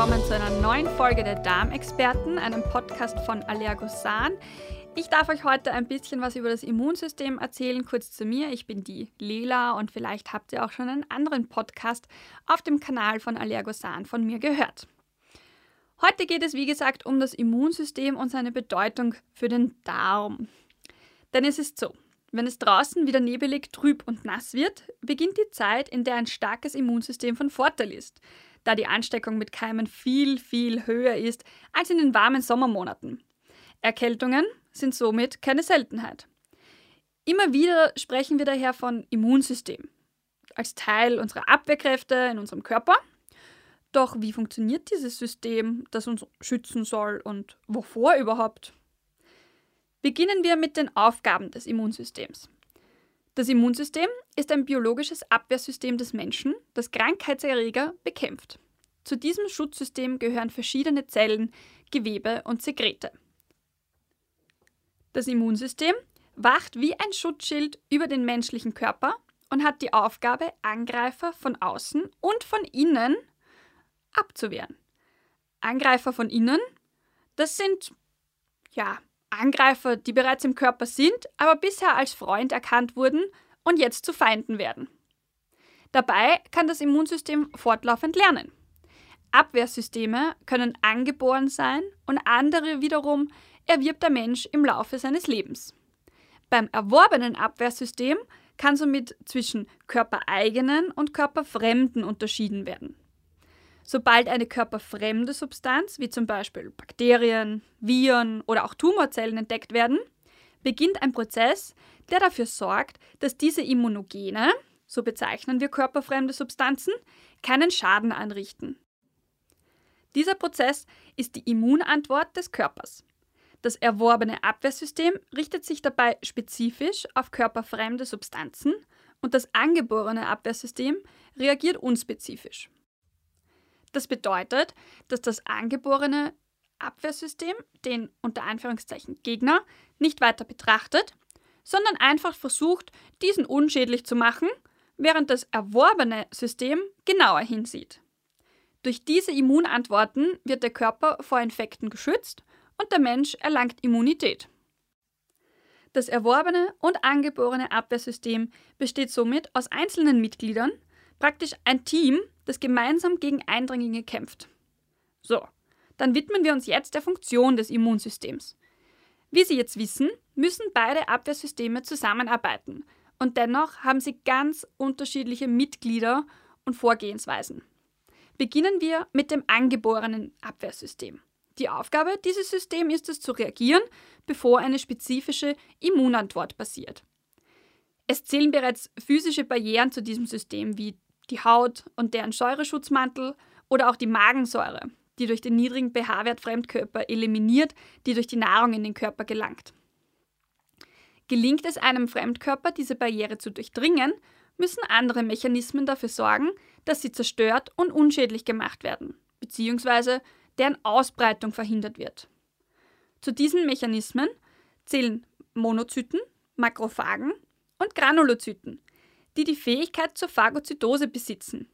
willkommen zu einer neuen Folge der Darmexperten, einem Podcast von Allergosan. Ich darf euch heute ein bisschen was über das Immunsystem erzählen. Kurz zu mir, ich bin die Lela und vielleicht habt ihr auch schon einen anderen Podcast auf dem Kanal von Allergosan von mir gehört. Heute geht es, wie gesagt, um das Immunsystem und seine Bedeutung für den Darm. Denn es ist so, wenn es draußen wieder nebelig, trüb und nass wird, beginnt die Zeit, in der ein starkes Immunsystem von Vorteil ist da die Ansteckung mit Keimen viel, viel höher ist als in den warmen Sommermonaten. Erkältungen sind somit keine Seltenheit. Immer wieder sprechen wir daher von Immunsystem als Teil unserer Abwehrkräfte in unserem Körper. Doch wie funktioniert dieses System, das uns schützen soll und wovor überhaupt? Beginnen wir mit den Aufgaben des Immunsystems. Das Immunsystem ist ein biologisches Abwehrsystem des Menschen, das Krankheitserreger bekämpft. Zu diesem Schutzsystem gehören verschiedene Zellen, Gewebe und Sekrete. Das Immunsystem wacht wie ein Schutzschild über den menschlichen Körper und hat die Aufgabe, Angreifer von außen und von innen abzuwehren. Angreifer von innen, das sind ja Angreifer, die bereits im Körper sind, aber bisher als Freund erkannt wurden und jetzt zu Feinden werden. Dabei kann das Immunsystem fortlaufend lernen. Abwehrsysteme können angeboren sein und andere wiederum erwirbt der Mensch im Laufe seines Lebens. Beim erworbenen Abwehrsystem kann somit zwischen körpereigenen und körperfremden unterschieden werden. Sobald eine körperfremde Substanz, wie zum Beispiel Bakterien, Viren oder auch Tumorzellen entdeckt werden, beginnt ein Prozess, der dafür sorgt, dass diese Immunogene, so bezeichnen wir körperfremde Substanzen, keinen Schaden anrichten. Dieser Prozess ist die Immunantwort des Körpers. Das erworbene Abwehrsystem richtet sich dabei spezifisch auf körperfremde Substanzen und das angeborene Abwehrsystem reagiert unspezifisch. Das bedeutet, dass das angeborene Abwehrsystem den unter Anführungszeichen Gegner nicht weiter betrachtet, sondern einfach versucht, diesen unschädlich zu machen, während das erworbene System genauer hinsieht. Durch diese Immunantworten wird der Körper vor Infekten geschützt und der Mensch erlangt Immunität. Das erworbene und angeborene Abwehrsystem besteht somit aus einzelnen Mitgliedern, praktisch ein Team, das gemeinsam gegen Eindringlinge kämpft. So, dann widmen wir uns jetzt der Funktion des Immunsystems. Wie Sie jetzt wissen, müssen beide Abwehrsysteme zusammenarbeiten und dennoch haben sie ganz unterschiedliche Mitglieder und Vorgehensweisen. Beginnen wir mit dem angeborenen Abwehrsystem. Die Aufgabe dieses Systems ist es zu reagieren, bevor eine spezifische Immunantwort passiert. Es zählen bereits physische Barrieren zu diesem System wie die Haut und deren Säureschutzmantel oder auch die Magensäure, die durch den niedrigen pH-Wert Fremdkörper eliminiert, die durch die Nahrung in den Körper gelangt. Gelingt es einem Fremdkörper, diese Barriere zu durchdringen, müssen andere Mechanismen dafür sorgen, dass sie zerstört und unschädlich gemacht werden, beziehungsweise deren Ausbreitung verhindert wird. Zu diesen Mechanismen zählen Monozyten, Makrophagen und Granulozyten, die die Fähigkeit zur Phagozytose besitzen.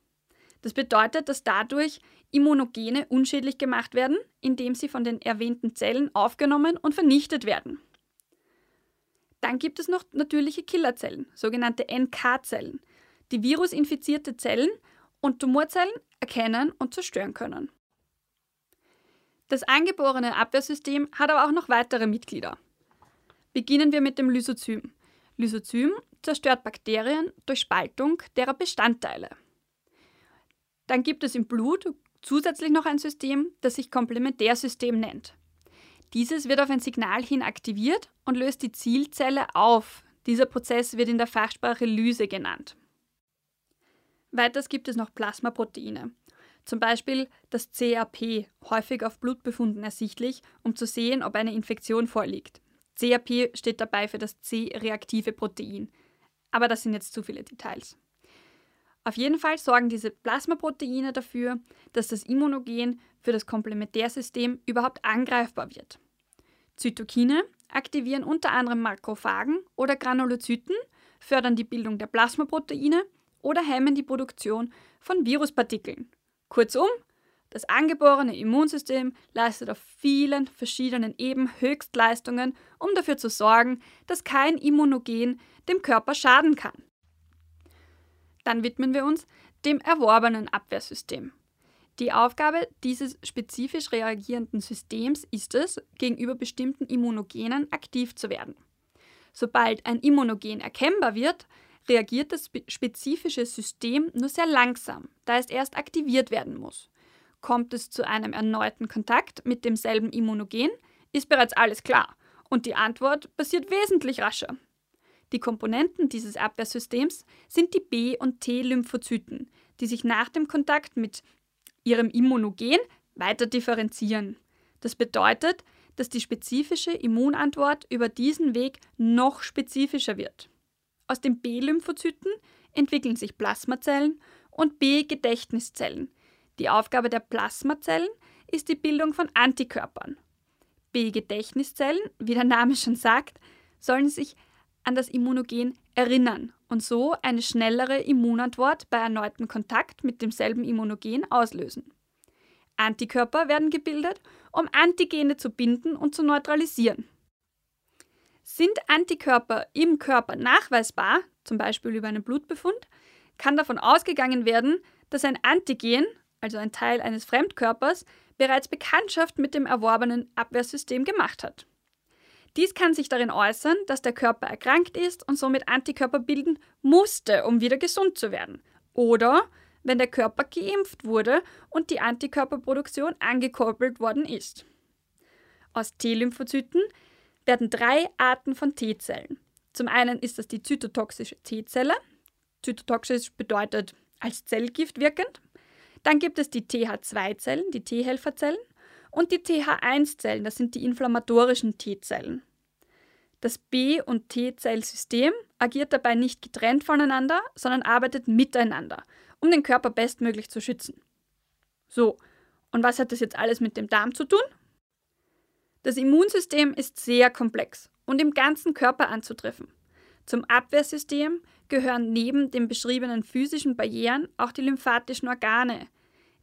Das bedeutet, dass dadurch Immunogene unschädlich gemacht werden, indem sie von den erwähnten Zellen aufgenommen und vernichtet werden. Dann gibt es noch natürliche Killerzellen, sogenannte NK-Zellen, die virusinfizierte Zellen und Tumorzellen erkennen und zerstören können. Das angeborene Abwehrsystem hat aber auch noch weitere Mitglieder. Beginnen wir mit dem Lysozym. Lysozym zerstört Bakterien durch Spaltung derer Bestandteile. Dann gibt es im Blut zusätzlich noch ein System, das sich Komplementärsystem nennt. Dieses wird auf ein Signal hin aktiviert und löst die Zielzelle auf. Dieser Prozess wird in der Fachsprache Lyse genannt. Weiters gibt es noch Plasmaproteine. Zum Beispiel das CAP, häufig auf Blutbefunden ersichtlich, um zu sehen, ob eine Infektion vorliegt. CRP steht dabei für das C-reaktive Protein. Aber das sind jetzt zu viele Details. Auf jeden Fall sorgen diese Plasmaproteine dafür, dass das Immunogen für das Komplementärsystem überhaupt angreifbar wird. Zytokine aktivieren unter anderem Makrophagen oder Granulozyten, fördern die Bildung der Plasmaproteine oder hemmen die Produktion von Viruspartikeln. Kurzum, das angeborene Immunsystem leistet auf vielen verschiedenen Ebenen Höchstleistungen, um dafür zu sorgen, dass kein Immunogen dem Körper schaden kann. Dann widmen wir uns dem erworbenen Abwehrsystem. Die Aufgabe dieses spezifisch reagierenden Systems ist es, gegenüber bestimmten Immunogenen aktiv zu werden. Sobald ein Immunogen erkennbar wird, reagiert das spezifische System nur sehr langsam, da es erst aktiviert werden muss. Kommt es zu einem erneuten Kontakt mit demselben Immunogen, ist bereits alles klar und die Antwort passiert wesentlich rascher. Die Komponenten dieses Abwehrsystems sind die B- und T-Lymphozyten, die sich nach dem Kontakt mit ihrem Immunogen weiter differenzieren. Das bedeutet, dass die spezifische Immunantwort über diesen Weg noch spezifischer wird. Aus den B-Lymphozyten entwickeln sich Plasmazellen und B-Gedächtniszellen. Die Aufgabe der Plasmazellen ist die Bildung von Antikörpern. B-Gedächtniszellen, wie der Name schon sagt, sollen sich an das Immunogen erinnern und so eine schnellere Immunantwort bei erneuten Kontakt mit demselben Immunogen auslösen. Antikörper werden gebildet, um Antigene zu binden und zu neutralisieren. Sind Antikörper im Körper nachweisbar, zum Beispiel über einen Blutbefund, kann davon ausgegangen werden, dass ein Antigen, also ein Teil eines Fremdkörpers, bereits Bekanntschaft mit dem erworbenen Abwehrsystem gemacht hat. Dies kann sich darin äußern, dass der Körper erkrankt ist und somit Antikörper bilden musste, um wieder gesund zu werden. Oder wenn der Körper geimpft wurde und die Antikörperproduktion angekurbelt worden ist. Aus T-Lymphozyten werden drei Arten von T-Zellen. Zum einen ist das die zytotoxische T-Zelle. Zytotoxisch bedeutet als Zellgift wirkend. Dann gibt es die TH2-Zellen, die T-Helferzellen und die TH1-Zellen, das sind die inflammatorischen T-Zellen. Das B- und T-Zellsystem agiert dabei nicht getrennt voneinander, sondern arbeitet miteinander, um den Körper bestmöglich zu schützen. So, und was hat das jetzt alles mit dem Darm zu tun? Das Immunsystem ist sehr komplex und im ganzen Körper anzutreffen. Zum Abwehrsystem gehören neben den beschriebenen physischen Barrieren auch die lymphatischen Organe,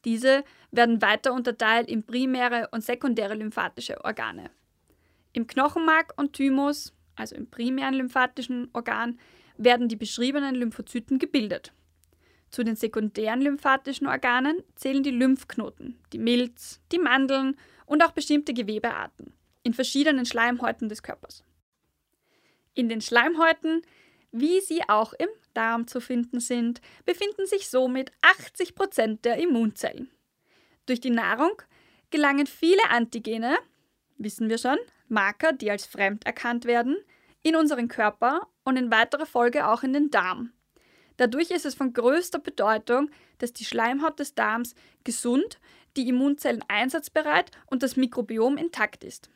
diese werden weiter unterteilt in primäre und sekundäre lymphatische Organe. Im Knochenmark und Thymus, also im primären lymphatischen Organ, werden die beschriebenen Lymphozyten gebildet. Zu den sekundären lymphatischen Organen zählen die Lymphknoten, die Milz, die Mandeln und auch bestimmte Gewebearten in verschiedenen Schleimhäuten des Körpers. In den Schleimhäuten, wie sie auch im Darm zu finden sind, befinden sich somit 80 Prozent der Immunzellen. Durch die Nahrung gelangen viele Antigene, wissen wir schon, Marker, die als fremd erkannt werden, in unseren Körper und in weiterer Folge auch in den Darm. Dadurch ist es von größter Bedeutung, dass die Schleimhaut des Darms gesund, die Immunzellen einsatzbereit und das Mikrobiom intakt ist.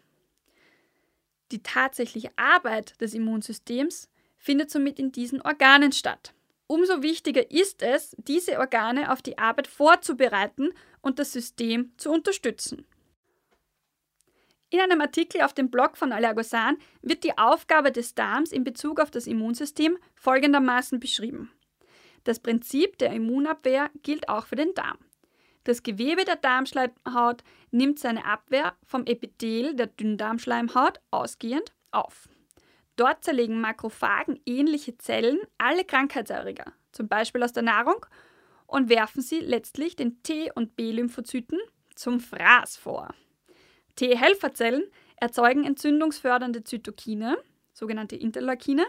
Die tatsächliche Arbeit des Immunsystems findet somit in diesen Organen statt. Umso wichtiger ist es, diese Organe auf die Arbeit vorzubereiten und das System zu unterstützen. In einem Artikel auf dem Blog von Allergosan wird die Aufgabe des Darms in Bezug auf das Immunsystem folgendermaßen beschrieben. Das Prinzip der Immunabwehr gilt auch für den Darm. Das Gewebe der Darmschleimhaut nimmt seine Abwehr vom Epithel der Dünndarmschleimhaut ausgehend auf. Dort zerlegen Makrophagen ähnliche Zellen alle Krankheitserreger, zum Beispiel aus der Nahrung, und werfen sie letztlich den T- und B-Lymphozyten zum Fraß vor. T-Helferzellen erzeugen entzündungsfördernde Zytokine, sogenannte Interleukine,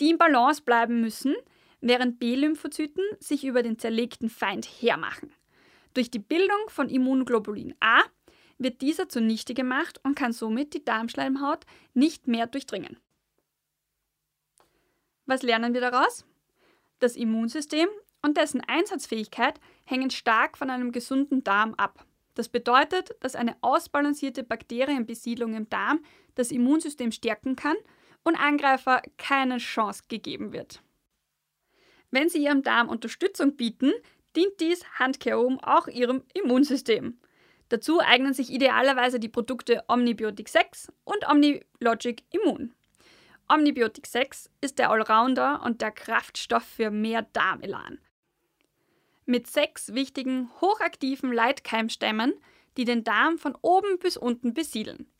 die im Balance bleiben müssen, während B-Lymphozyten sich über den zerlegten Feind hermachen. Durch die Bildung von Immunglobulin A wird dieser zunichte gemacht und kann somit die Darmschleimhaut nicht mehr durchdringen. Was lernen wir daraus? Das Immunsystem und dessen Einsatzfähigkeit hängen stark von einem gesunden Darm ab. Das bedeutet, dass eine ausbalancierte Bakterienbesiedlung im Darm das Immunsystem stärken kann und Angreifer keine Chance gegeben wird. Wenn Sie Ihrem Darm Unterstützung bieten, dient dies handkehrum auch Ihrem Immunsystem. Dazu eignen sich idealerweise die Produkte Omnibiotic 6 und Omnilogic Immun. Omnibiotic 6 ist der Allrounder und der Kraftstoff für mehr Darmelan. Mit sechs wichtigen, hochaktiven Leitkeimstämmen, die den Darm von oben bis unten besiedeln.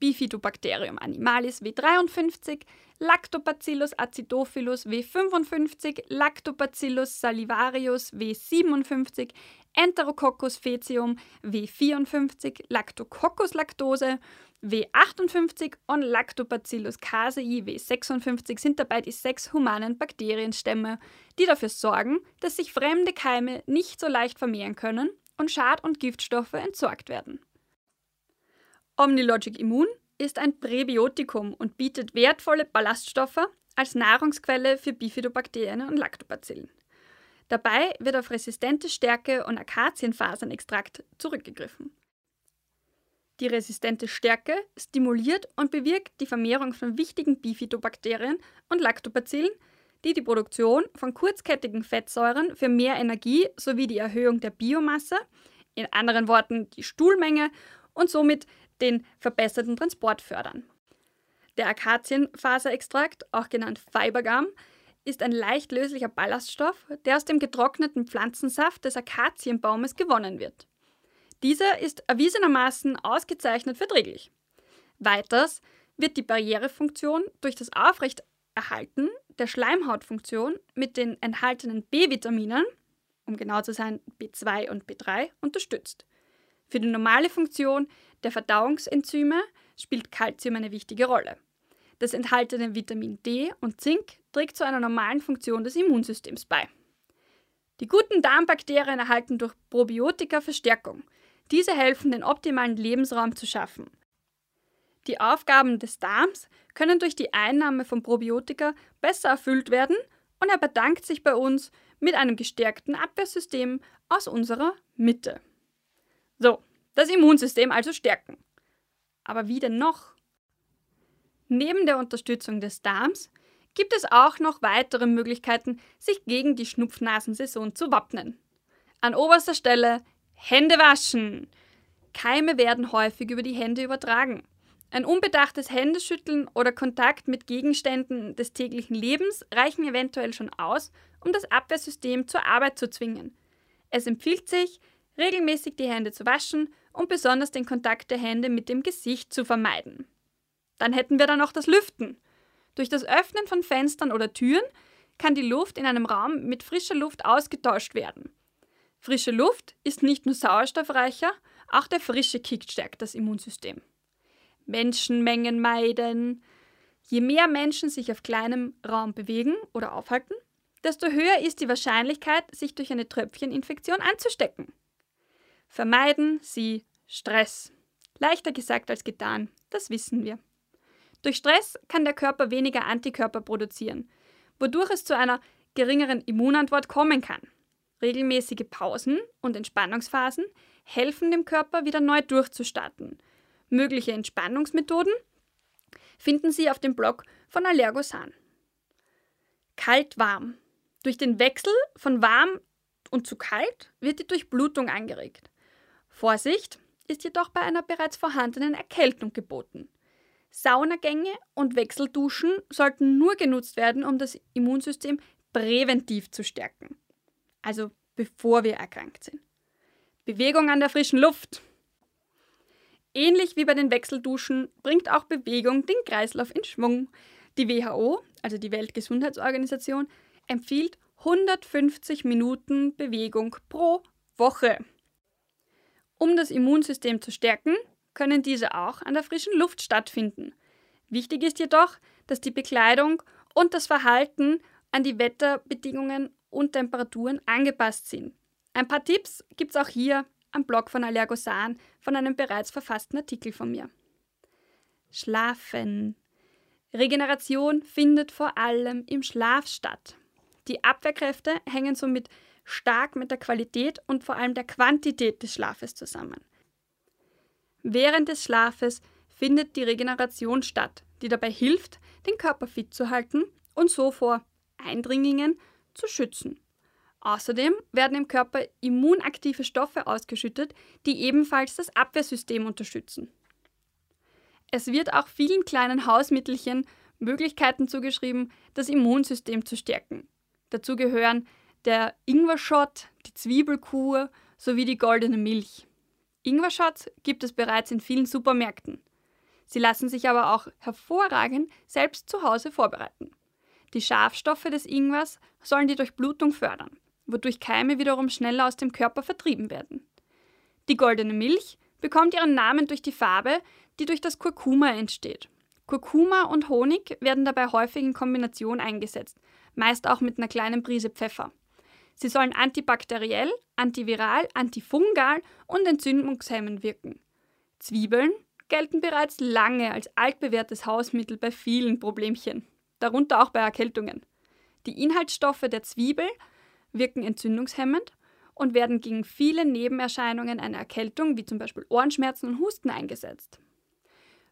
Bifidobacterium animalis W53, Lactobacillus acidophilus W55, Lactobacillus salivarius W57, Enterococcus faecium W54, Lactococcus lactose W58 und Lactobacillus casei W56 sind dabei die sechs humanen Bakterienstämme, die dafür sorgen, dass sich fremde Keime nicht so leicht vermehren können und Schad- und Giftstoffe entsorgt werden. Omnilogic Immun ist ein Präbiotikum und bietet wertvolle Ballaststoffe als Nahrungsquelle für Bifidobakterien und Lactobacillen. Dabei wird auf resistente Stärke und Akazienfasernextrakt zurückgegriffen. Die resistente Stärke stimuliert und bewirkt die Vermehrung von wichtigen Bifidobakterien und Lactobacillen, die die Produktion von kurzkettigen Fettsäuren für mehr Energie sowie die Erhöhung der Biomasse, in anderen Worten die Stuhlmenge und somit den verbesserten Transport fördern. Der Akazienfaserextrakt, auch genannt Fibergum, ist ein leicht löslicher Ballaststoff, der aus dem getrockneten Pflanzensaft des Akazienbaumes gewonnen wird. Dieser ist erwiesenermaßen ausgezeichnet verträglich. Weiters wird die Barrierefunktion durch das Aufrechterhalten der Schleimhautfunktion mit den enthaltenen B-Vitaminen, um genau zu sein B2 und B3, unterstützt. Für die normale Funktion der Verdauungsenzyme spielt Kalzium eine wichtige Rolle. Das enthaltene Vitamin D und Zink trägt zu einer normalen Funktion des Immunsystems bei. Die guten Darmbakterien erhalten durch Probiotika Verstärkung. Diese helfen, den optimalen Lebensraum zu schaffen. Die Aufgaben des Darms können durch die Einnahme von Probiotika besser erfüllt werden und er bedankt sich bei uns mit einem gestärkten Abwehrsystem aus unserer Mitte. So, das Immunsystem also stärken. Aber wie denn noch? Neben der Unterstützung des Darms gibt es auch noch weitere Möglichkeiten, sich gegen die Schnupfnasensaison zu wappnen. An oberster Stelle Hände waschen. Keime werden häufig über die Hände übertragen. Ein unbedachtes Händeschütteln oder Kontakt mit Gegenständen des täglichen Lebens reichen eventuell schon aus, um das Abwehrsystem zur Arbeit zu zwingen. Es empfiehlt sich, regelmäßig die Hände zu waschen und besonders den Kontakt der Hände mit dem Gesicht zu vermeiden. Dann hätten wir dann noch das Lüften. Durch das Öffnen von Fenstern oder Türen kann die Luft in einem Raum mit frischer Luft ausgetauscht werden. Frische Luft ist nicht nur sauerstoffreicher, auch der frische Kick stärkt das Immunsystem. Menschenmengen meiden. Je mehr Menschen sich auf kleinem Raum bewegen oder aufhalten, desto höher ist die Wahrscheinlichkeit, sich durch eine Tröpfcheninfektion anzustecken. Vermeiden Sie Stress. Leichter gesagt als getan, das wissen wir. Durch Stress kann der Körper weniger Antikörper produzieren, wodurch es zu einer geringeren Immunantwort kommen kann. Regelmäßige Pausen und Entspannungsphasen helfen dem Körper wieder neu durchzustarten. Mögliche Entspannungsmethoden finden Sie auf dem Blog von Allergosan. Kalt-warm. Durch den Wechsel von warm und zu kalt wird die Durchblutung angeregt. Vorsicht ist jedoch bei einer bereits vorhandenen Erkältung geboten. Saunagänge und Wechselduschen sollten nur genutzt werden, um das Immunsystem präventiv zu stärken. Also bevor wir erkrankt sind. Bewegung an der frischen Luft. Ähnlich wie bei den Wechselduschen bringt auch Bewegung den Kreislauf in Schwung. Die WHO, also die Weltgesundheitsorganisation, empfiehlt 150 Minuten Bewegung pro Woche. Um das Immunsystem zu stärken, können diese auch an der frischen Luft stattfinden. Wichtig ist jedoch, dass die Bekleidung und das Verhalten an die Wetterbedingungen und Temperaturen angepasst sind. Ein paar Tipps gibt es auch hier am Blog von Allergosan von einem bereits verfassten Artikel von mir. Schlafen. Regeneration findet vor allem im Schlaf statt. Die Abwehrkräfte hängen somit stark mit der Qualität und vor allem der Quantität des Schlafes zusammen. Während des Schlafes findet die Regeneration statt, die dabei hilft, den Körper fit zu halten und so vor Eindringlingen zu schützen. Außerdem werden im Körper immunaktive Stoffe ausgeschüttet, die ebenfalls das Abwehrsystem unterstützen. Es wird auch vielen kleinen Hausmittelchen Möglichkeiten zugeschrieben, das Immunsystem zu stärken. Dazu gehören der Ingwer-Shot, die Zwiebelkur sowie die goldene Milch. Ingwer-Shots gibt es bereits in vielen Supermärkten. Sie lassen sich aber auch hervorragend selbst zu Hause vorbereiten. Die Schafstoffe des Ingwers sollen die Durchblutung fördern, wodurch Keime wiederum schneller aus dem Körper vertrieben werden. Die goldene Milch bekommt ihren Namen durch die Farbe, die durch das Kurkuma entsteht. Kurkuma und Honig werden dabei häufig in Kombination eingesetzt, meist auch mit einer kleinen Prise Pfeffer. Sie sollen antibakteriell, antiviral, antifungal und entzündungshemmend wirken. Zwiebeln gelten bereits lange als altbewährtes Hausmittel bei vielen Problemchen, darunter auch bei Erkältungen. Die Inhaltsstoffe der Zwiebel wirken entzündungshemmend und werden gegen viele Nebenerscheinungen einer Erkältung, wie zum Beispiel Ohrenschmerzen und Husten, eingesetzt.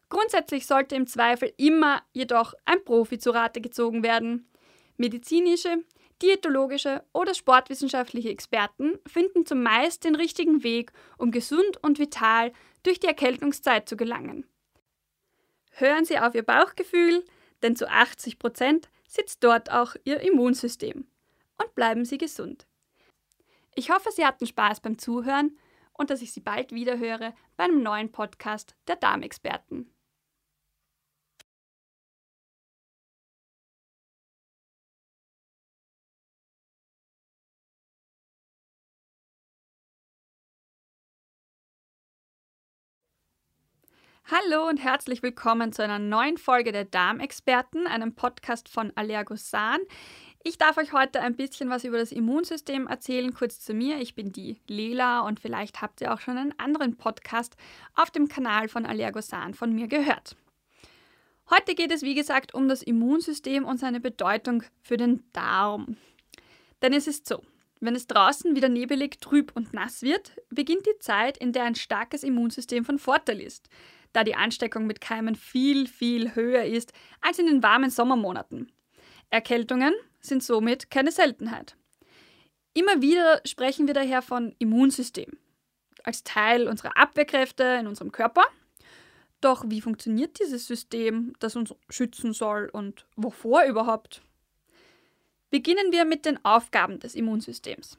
Grundsätzlich sollte im Zweifel immer jedoch ein Profi zu Rate gezogen werden. Medizinische, diätologische oder sportwissenschaftliche Experten finden zumeist den richtigen Weg, um gesund und vital durch die Erkältungszeit zu gelangen. Hören Sie auf Ihr Bauchgefühl, denn zu 80 Prozent sitzt dort auch Ihr Immunsystem. Und bleiben Sie gesund. Ich hoffe, Sie hatten Spaß beim Zuhören und dass ich Sie bald wieder höre bei einem neuen Podcast der Darmexperten. Hallo und herzlich willkommen zu einer neuen Folge der Darmexperten, einem Podcast von Allergosan. Ich darf euch heute ein bisschen was über das Immunsystem erzählen. Kurz zu mir, ich bin die Lela und vielleicht habt ihr auch schon einen anderen Podcast auf dem Kanal von Allergosan von mir gehört. Heute geht es, wie gesagt, um das Immunsystem und seine Bedeutung für den Darm. Denn es ist so, wenn es draußen wieder nebelig, trüb und nass wird, beginnt die Zeit, in der ein starkes Immunsystem von Vorteil ist da die Ansteckung mit Keimen viel, viel höher ist als in den warmen Sommermonaten. Erkältungen sind somit keine Seltenheit. Immer wieder sprechen wir daher von Immunsystem als Teil unserer Abwehrkräfte in unserem Körper. Doch wie funktioniert dieses System, das uns schützen soll und wovor überhaupt? Beginnen wir mit den Aufgaben des Immunsystems.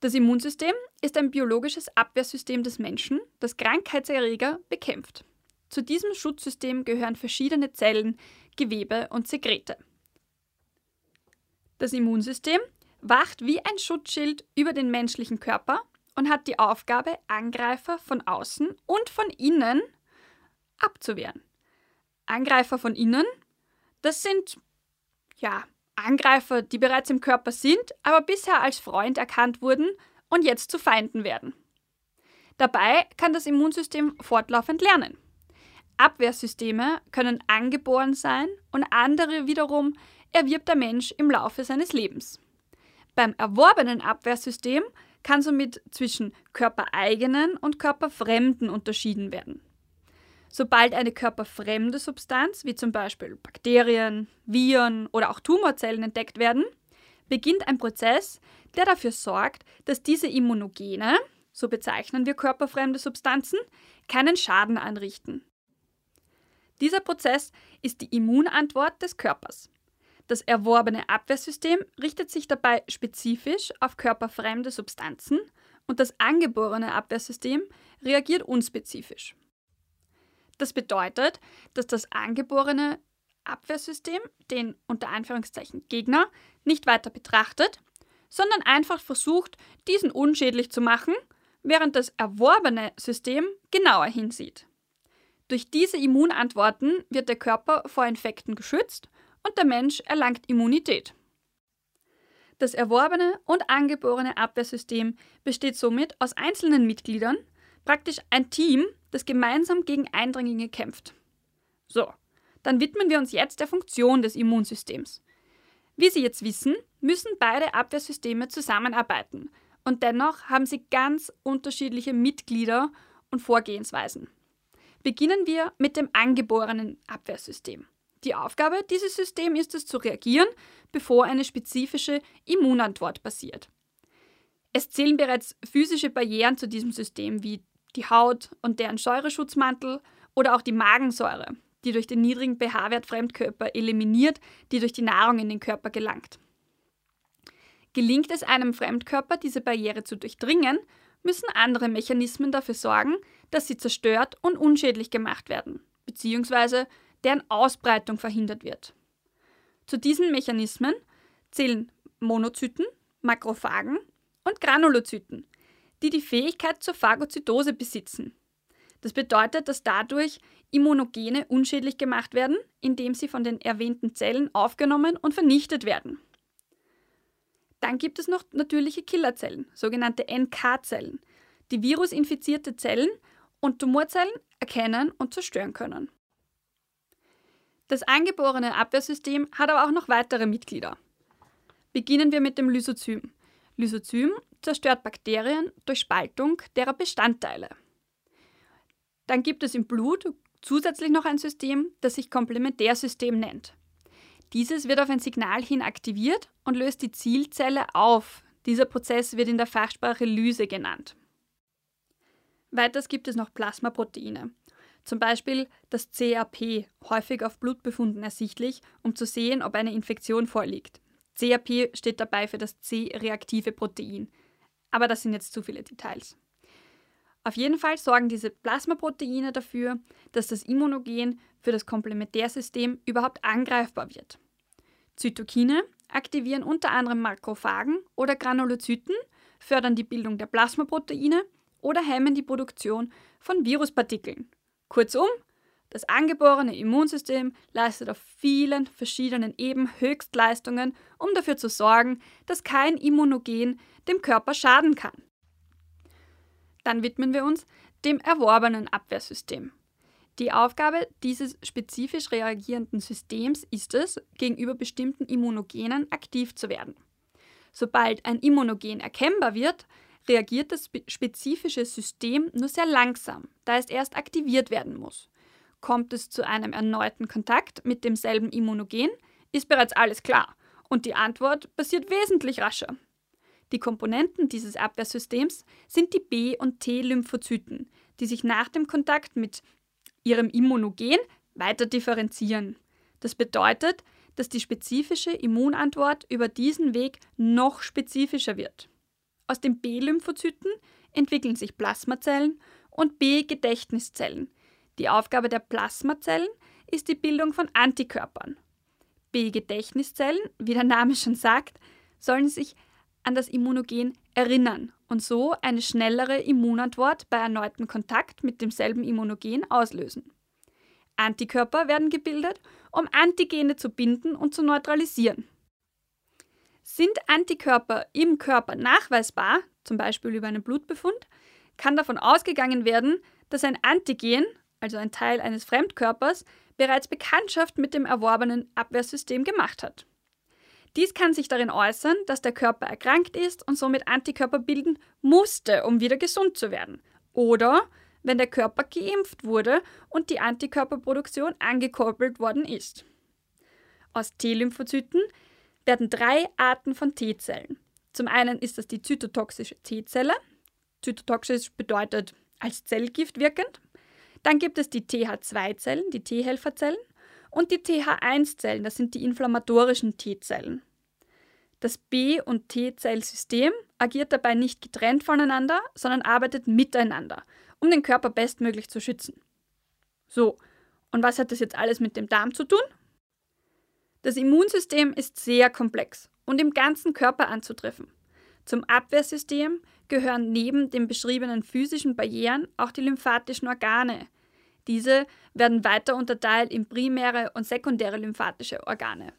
Das Immunsystem ist ein biologisches Abwehrsystem des Menschen, das Krankheitserreger bekämpft. Zu diesem Schutzsystem gehören verschiedene Zellen, Gewebe und Sekrete. Das Immunsystem wacht wie ein Schutzschild über den menschlichen Körper und hat die Aufgabe, Angreifer von außen und von innen abzuwehren. Angreifer von innen, das sind ja Angreifer, die bereits im Körper sind, aber bisher als Freund erkannt wurden und jetzt zu Feinden werden. Dabei kann das Immunsystem fortlaufend lernen. Abwehrsysteme können angeboren sein und andere wiederum erwirbt der Mensch im Laufe seines Lebens. Beim erworbenen Abwehrsystem kann somit zwischen körpereigenen und körperfremden unterschieden werden. Sobald eine körperfremde Substanz, wie zum Beispiel Bakterien, Viren oder auch Tumorzellen entdeckt werden, beginnt ein Prozess, der dafür sorgt, dass diese Immunogene, so bezeichnen wir körperfremde Substanzen, keinen Schaden anrichten. Dieser Prozess ist die Immunantwort des Körpers. Das erworbene Abwehrsystem richtet sich dabei spezifisch auf körperfremde Substanzen und das angeborene Abwehrsystem reagiert unspezifisch. Das bedeutet, dass das angeborene Abwehrsystem den unter Anführungszeichen Gegner nicht weiter betrachtet, sondern einfach versucht, diesen unschädlich zu machen, während das erworbene System genauer hinsieht. Durch diese Immunantworten wird der Körper vor Infekten geschützt und der Mensch erlangt Immunität. Das erworbene und angeborene Abwehrsystem besteht somit aus einzelnen Mitgliedern, praktisch ein Team, das gemeinsam gegen Eindringlinge kämpft. So, dann widmen wir uns jetzt der Funktion des Immunsystems. Wie Sie jetzt wissen, müssen beide Abwehrsysteme zusammenarbeiten und dennoch haben sie ganz unterschiedliche Mitglieder und Vorgehensweisen. Beginnen wir mit dem angeborenen Abwehrsystem. Die Aufgabe dieses Systems ist es zu reagieren, bevor eine spezifische Immunantwort passiert. Es zählen bereits physische Barrieren zu diesem System wie die Haut und deren Säureschutzmantel oder auch die Magensäure, die durch den niedrigen pH-Wert Fremdkörper eliminiert, die durch die Nahrung in den Körper gelangt. Gelingt es einem Fremdkörper, diese Barriere zu durchdringen, müssen andere Mechanismen dafür sorgen, dass sie zerstört und unschädlich gemacht werden, beziehungsweise deren Ausbreitung verhindert wird. Zu diesen Mechanismen zählen Monozyten, Makrophagen und Granulozyten, die die Fähigkeit zur Phagozytose besitzen. Das bedeutet, dass dadurch Immunogene unschädlich gemacht werden, indem sie von den erwähnten Zellen aufgenommen und vernichtet werden. Dann gibt es noch natürliche Killerzellen, sogenannte NK-Zellen, die virusinfizierte Zellen und Tumorzellen erkennen und zerstören können. Das angeborene Abwehrsystem hat aber auch noch weitere Mitglieder. Beginnen wir mit dem Lysozym. Lysozym zerstört Bakterien durch Spaltung derer Bestandteile. Dann gibt es im Blut zusätzlich noch ein System, das sich Komplementärsystem nennt. Dieses wird auf ein Signal hin aktiviert und löst die Zielzelle auf. Dieser Prozess wird in der Fachsprache Lyse genannt. Weiters gibt es noch Plasmaproteine. Zum Beispiel das CRP, häufig auf Blutbefunden ersichtlich, um zu sehen, ob eine Infektion vorliegt. CRP steht dabei für das C-reaktive Protein. Aber das sind jetzt zu viele Details. Auf jeden Fall sorgen diese Plasmaproteine dafür, dass das Immunogen für das Komplementärsystem überhaupt angreifbar wird. Zytokine aktivieren unter anderem Makrophagen oder Granulozyten, fördern die Bildung der Plasmaproteine oder hemmen die Produktion von Viruspartikeln. Kurzum, das angeborene Immunsystem leistet auf vielen verschiedenen Ebenen Höchstleistungen, um dafür zu sorgen, dass kein Immunogen dem Körper schaden kann. Dann widmen wir uns dem erworbenen Abwehrsystem. Die Aufgabe dieses spezifisch reagierenden Systems ist es, gegenüber bestimmten Immunogenen aktiv zu werden. Sobald ein Immunogen erkennbar wird, reagiert das spezifische System nur sehr langsam, da es erst aktiviert werden muss. Kommt es zu einem erneuten Kontakt mit demselben Immunogen, ist bereits alles klar und die Antwort passiert wesentlich rascher. Die Komponenten dieses Abwehrsystems sind die B- und T-Lymphozyten, die sich nach dem Kontakt mit ihrem Immunogen weiter differenzieren. Das bedeutet, dass die spezifische Immunantwort über diesen Weg noch spezifischer wird. Aus den B-Lymphozyten entwickeln sich Plasmazellen und B-Gedächtniszellen. Die Aufgabe der Plasmazellen ist die Bildung von Antikörpern. B-Gedächtniszellen, wie der Name schon sagt, sollen sich an das Immunogen erinnern und so eine schnellere Immunantwort bei erneuten Kontakt mit demselben Immunogen auslösen. Antikörper werden gebildet, um Antigene zu binden und zu neutralisieren. Sind Antikörper im Körper nachweisbar, zum Beispiel über einen Blutbefund, kann davon ausgegangen werden, dass ein Antigen, also ein Teil eines Fremdkörpers, bereits Bekanntschaft mit dem erworbenen Abwehrsystem gemacht hat. Dies kann sich darin äußern, dass der Körper erkrankt ist und somit Antikörper bilden musste, um wieder gesund zu werden. Oder wenn der Körper geimpft wurde und die Antikörperproduktion angekoppelt worden ist. Aus T-Lymphozyten werden drei Arten von T-Zellen. Zum einen ist das die zytotoxische T-Zelle. Zytotoxisch bedeutet als Zellgift wirkend. Dann gibt es die TH2-Zellen, die T-Helferzellen. Und die TH1-Zellen, das sind die inflammatorischen T-Zellen. Das B- und T-Zellsystem agiert dabei nicht getrennt voneinander, sondern arbeitet miteinander, um den Körper bestmöglich zu schützen. So, und was hat das jetzt alles mit dem Darm zu tun? Das Immunsystem ist sehr komplex und im ganzen Körper anzutreffen. Zum Abwehrsystem gehören neben den beschriebenen physischen Barrieren auch die lymphatischen Organe. Diese werden weiter unterteilt in primäre und sekundäre lymphatische Organe.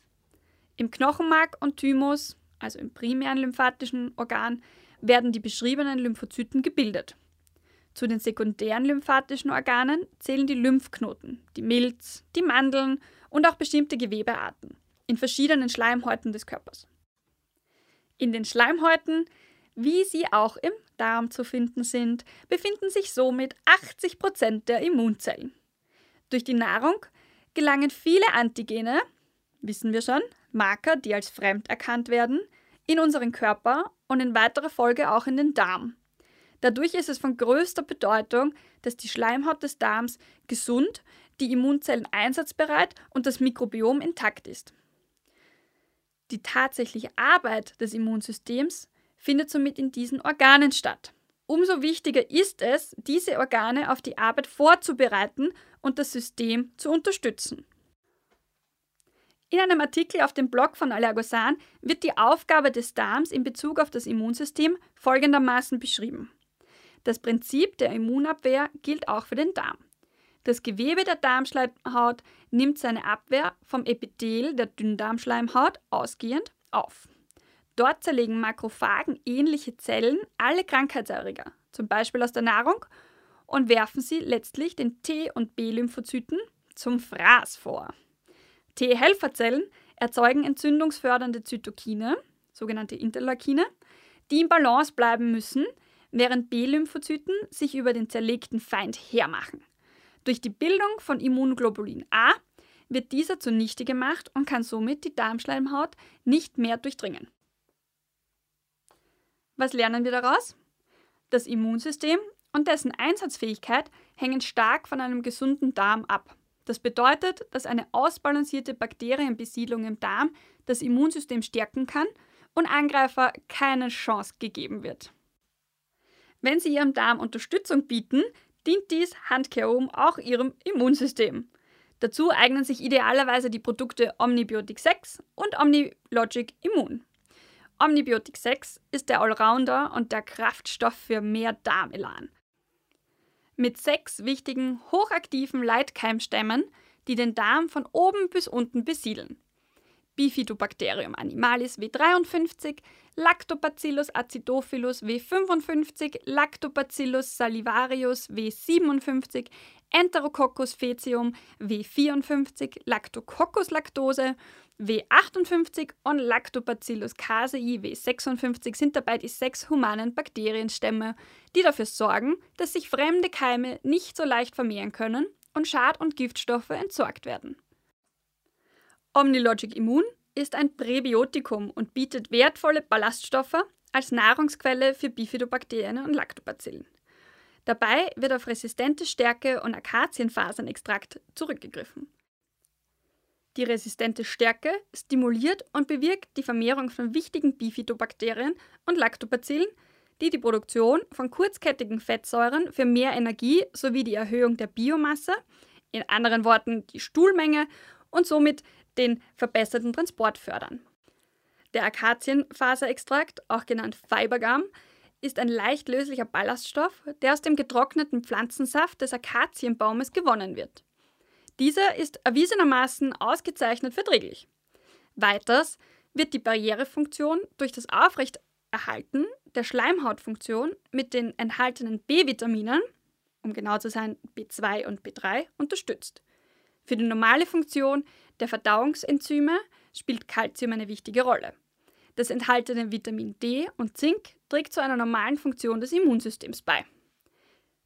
Im Knochenmark und Thymus, also im primären lymphatischen Organ, werden die beschriebenen Lymphozyten gebildet. Zu den sekundären lymphatischen Organen zählen die Lymphknoten, die Milz, die Mandeln und auch bestimmte Gewebearten in verschiedenen Schleimhäuten des Körpers. In den Schleimhäuten, wie sie auch im Darm zu finden sind, befinden sich somit 80 Prozent der Immunzellen. Durch die Nahrung gelangen viele Antigene, wissen wir schon, Marker, die als fremd erkannt werden, in unseren Körper und in weiterer Folge auch in den Darm. Dadurch ist es von größter Bedeutung, dass die Schleimhaut des Darms gesund, die Immunzellen einsatzbereit und das Mikrobiom intakt ist. Die tatsächliche Arbeit des Immunsystems findet somit in diesen Organen statt. Umso wichtiger ist es, diese Organe auf die Arbeit vorzubereiten und das System zu unterstützen. In einem Artikel auf dem Blog von Allergosan wird die Aufgabe des Darms in Bezug auf das Immunsystem folgendermaßen beschrieben. Das Prinzip der Immunabwehr gilt auch für den Darm. Das Gewebe der Darmschleimhaut nimmt seine Abwehr vom Epithel der Dünndarmschleimhaut ausgehend auf. Dort zerlegen Makrophagen ähnliche Zellen alle Krankheitserreger, zum Beispiel aus der Nahrung, und werfen sie letztlich den T- und B-Lymphozyten zum Fraß vor. T-Helferzellen erzeugen entzündungsfördernde Zytokine, sogenannte Interleukine, die im Balance bleiben müssen, während B-Lymphozyten sich über den zerlegten Feind hermachen. Durch die Bildung von Immunglobulin A wird dieser zunichte gemacht und kann somit die Darmschleimhaut nicht mehr durchdringen. Was lernen wir daraus? Das Immunsystem und dessen Einsatzfähigkeit hängen stark von einem gesunden Darm ab. Das bedeutet, dass eine ausbalancierte Bakterienbesiedlung im Darm das Immunsystem stärken kann und Angreifer keine Chance gegeben wird. Wenn Sie Ihrem Darm Unterstützung bieten, dient dies handkehrum auch Ihrem Immunsystem. Dazu eignen sich idealerweise die Produkte Omnibiotic 6 und Omnilogic Immun. Omnibiotic 6 ist der Allrounder und der Kraftstoff für mehr Darmelan. Mit sechs wichtigen, hochaktiven Leitkeimstämmen, die den Darm von oben bis unten besiedeln. Bifidobacterium animalis W53, Lactobacillus acidophilus W55, Lactobacillus salivarius W57, Enterococcus faecium W54, Lactococcus lactose W58 und Lactobacillus casei W56 sind dabei die sechs humanen Bakterienstämme, die dafür sorgen, dass sich fremde Keime nicht so leicht vermehren können und Schad- und Giftstoffe entsorgt werden. Omnilogic Immun ist ein Präbiotikum und bietet wertvolle Ballaststoffe als Nahrungsquelle für Bifidobakterien und Lactobacillen. Dabei wird auf resistente Stärke und Akazienfasernextrakt zurückgegriffen. Die resistente Stärke stimuliert und bewirkt die Vermehrung von wichtigen Bifidobakterien und Lactobacillen, die die Produktion von kurzkettigen Fettsäuren für mehr Energie sowie die Erhöhung der Biomasse, in anderen Worten die Stuhlmenge und somit den verbesserten Transport fördern. Der Akazienfaserextrakt, auch genannt Fibergum, ist ein leicht löslicher Ballaststoff, der aus dem getrockneten Pflanzensaft des Akazienbaumes gewonnen wird. Dieser ist erwiesenermaßen ausgezeichnet verträglich. Weiters wird die Barrierefunktion durch das Aufrechterhalten der Schleimhautfunktion mit den enthaltenen B-Vitaminen, um genau zu sein B2 und B3, unterstützt. Für die normale Funktion der Verdauungsenzyme spielt Kalzium eine wichtige Rolle. Das enthaltene Vitamin D und Zink trägt zu einer normalen Funktion des Immunsystems bei.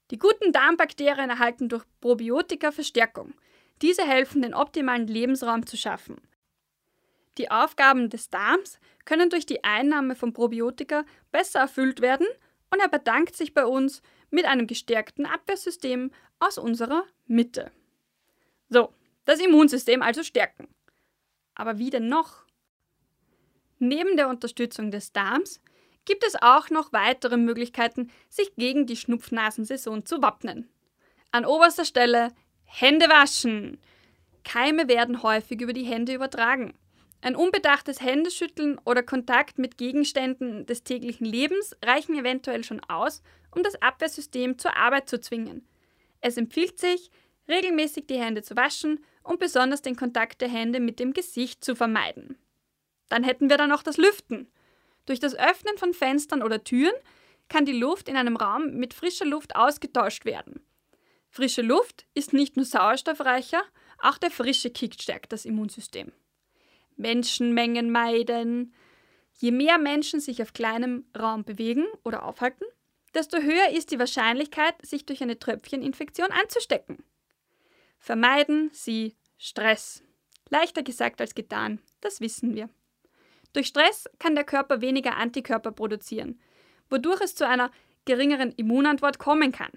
Die guten Darmbakterien erhalten durch Probiotika Verstärkung. Diese helfen, den optimalen Lebensraum zu schaffen. Die Aufgaben des Darms können durch die Einnahme von Probiotika besser erfüllt werden und er bedankt sich bei uns mit einem gestärkten Abwehrsystem aus unserer Mitte. So, das Immunsystem also stärken. Aber wie denn noch? Neben der Unterstützung des Darms gibt es auch noch weitere Möglichkeiten, sich gegen die Schnupfnasensaison zu wappnen. An oberster Stelle Hände waschen. Keime werden häufig über die Hände übertragen. Ein unbedachtes Händeschütteln oder Kontakt mit Gegenständen des täglichen Lebens reichen eventuell schon aus, um das Abwehrsystem zur Arbeit zu zwingen. Es empfiehlt sich, regelmäßig die Hände zu waschen und besonders den Kontakt der Hände mit dem Gesicht zu vermeiden. Dann hätten wir dann noch das Lüften. Durch das Öffnen von Fenstern oder Türen kann die Luft in einem Raum mit frischer Luft ausgetauscht werden. Frische Luft ist nicht nur sauerstoffreicher, auch der frische Kick stärkt das Immunsystem. Menschenmengen meiden. Je mehr Menschen sich auf kleinem Raum bewegen oder aufhalten, desto höher ist die Wahrscheinlichkeit, sich durch eine Tröpfcheninfektion anzustecken. Vermeiden Sie Stress. Leichter gesagt als getan, das wissen wir. Durch Stress kann der Körper weniger Antikörper produzieren, wodurch es zu einer geringeren Immunantwort kommen kann.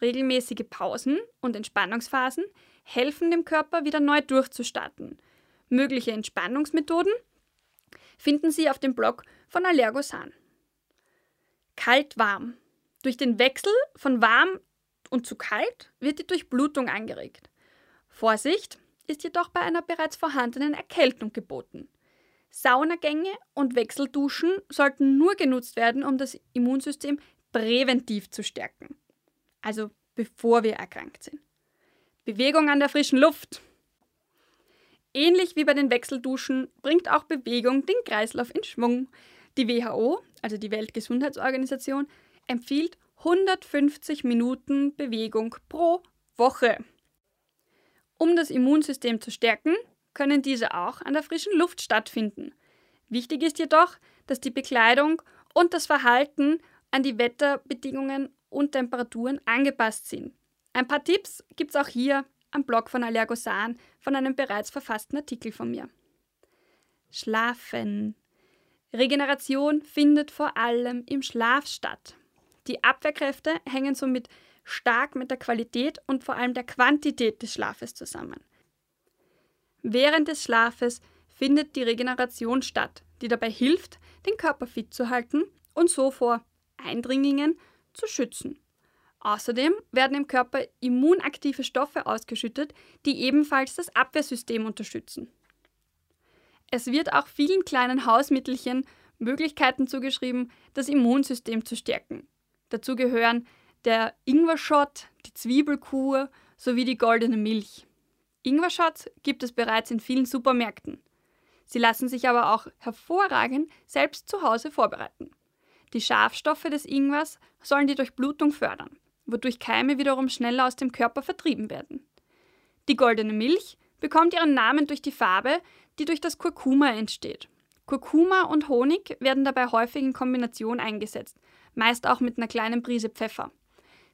Regelmäßige Pausen und Entspannungsphasen helfen dem Körper wieder neu durchzustarten. Mögliche Entspannungsmethoden finden Sie auf dem Blog von Allergosan. Kalt-warm. Durch den Wechsel von warm und zu kalt wird die Durchblutung angeregt. Vorsicht ist jedoch bei einer bereits vorhandenen Erkältung geboten. Saunagänge und Wechselduschen sollten nur genutzt werden, um das Immunsystem präventiv zu stärken. Also bevor wir erkrankt sind. Bewegung an der frischen Luft. Ähnlich wie bei den Wechselduschen bringt auch Bewegung den Kreislauf in Schwung. Die WHO, also die Weltgesundheitsorganisation, empfiehlt 150 Minuten Bewegung pro Woche. Um das Immunsystem zu stärken, können diese auch an der frischen Luft stattfinden. Wichtig ist jedoch, dass die Bekleidung und das Verhalten an die Wetterbedingungen und Temperaturen angepasst sind. Ein paar Tipps gibt es auch hier am Blog von Allergosan von einem bereits verfassten Artikel von mir. Schlafen. Regeneration findet vor allem im Schlaf statt. Die Abwehrkräfte hängen somit stark mit der Qualität und vor allem der Quantität des Schlafes zusammen. Während des Schlafes findet die Regeneration statt, die dabei hilft, den Körper fit zu halten und so vor Eindringlingen zu schützen. Außerdem werden im Körper immunaktive Stoffe ausgeschüttet, die ebenfalls das Abwehrsystem unterstützen. Es wird auch vielen kleinen Hausmittelchen Möglichkeiten zugeschrieben, das Immunsystem zu stärken. Dazu gehören der Ingwer-Shot, die Zwiebelkur sowie die goldene Milch. Ingwer-Shots gibt es bereits in vielen Supermärkten. Sie lassen sich aber auch hervorragend selbst zu Hause vorbereiten. Die Schafstoffe des Ingwers sollen die Durchblutung fördern, wodurch Keime wiederum schneller aus dem Körper vertrieben werden. Die goldene Milch bekommt ihren Namen durch die Farbe, die durch das Kurkuma entsteht. Kurkuma und Honig werden dabei häufig in Kombination eingesetzt, meist auch mit einer kleinen Prise Pfeffer.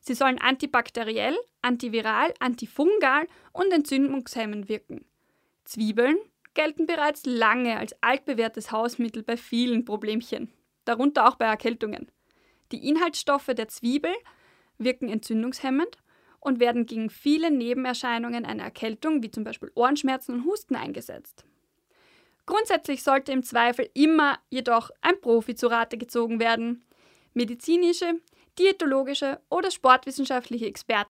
Sie sollen antibakteriell, antiviral, antifungal und entzündungshemmend wirken. Zwiebeln gelten bereits lange als altbewährtes Hausmittel bei vielen Problemchen, darunter auch bei Erkältungen. Die Inhaltsstoffe der Zwiebel wirken entzündungshemmend und werden gegen viele Nebenerscheinungen einer Erkältung, wie zum Beispiel Ohrenschmerzen und Husten, eingesetzt. Grundsätzlich sollte im Zweifel immer jedoch ein Profi zu Rate gezogen werden. Medizinische, diätologische oder sportwissenschaftliche Experten.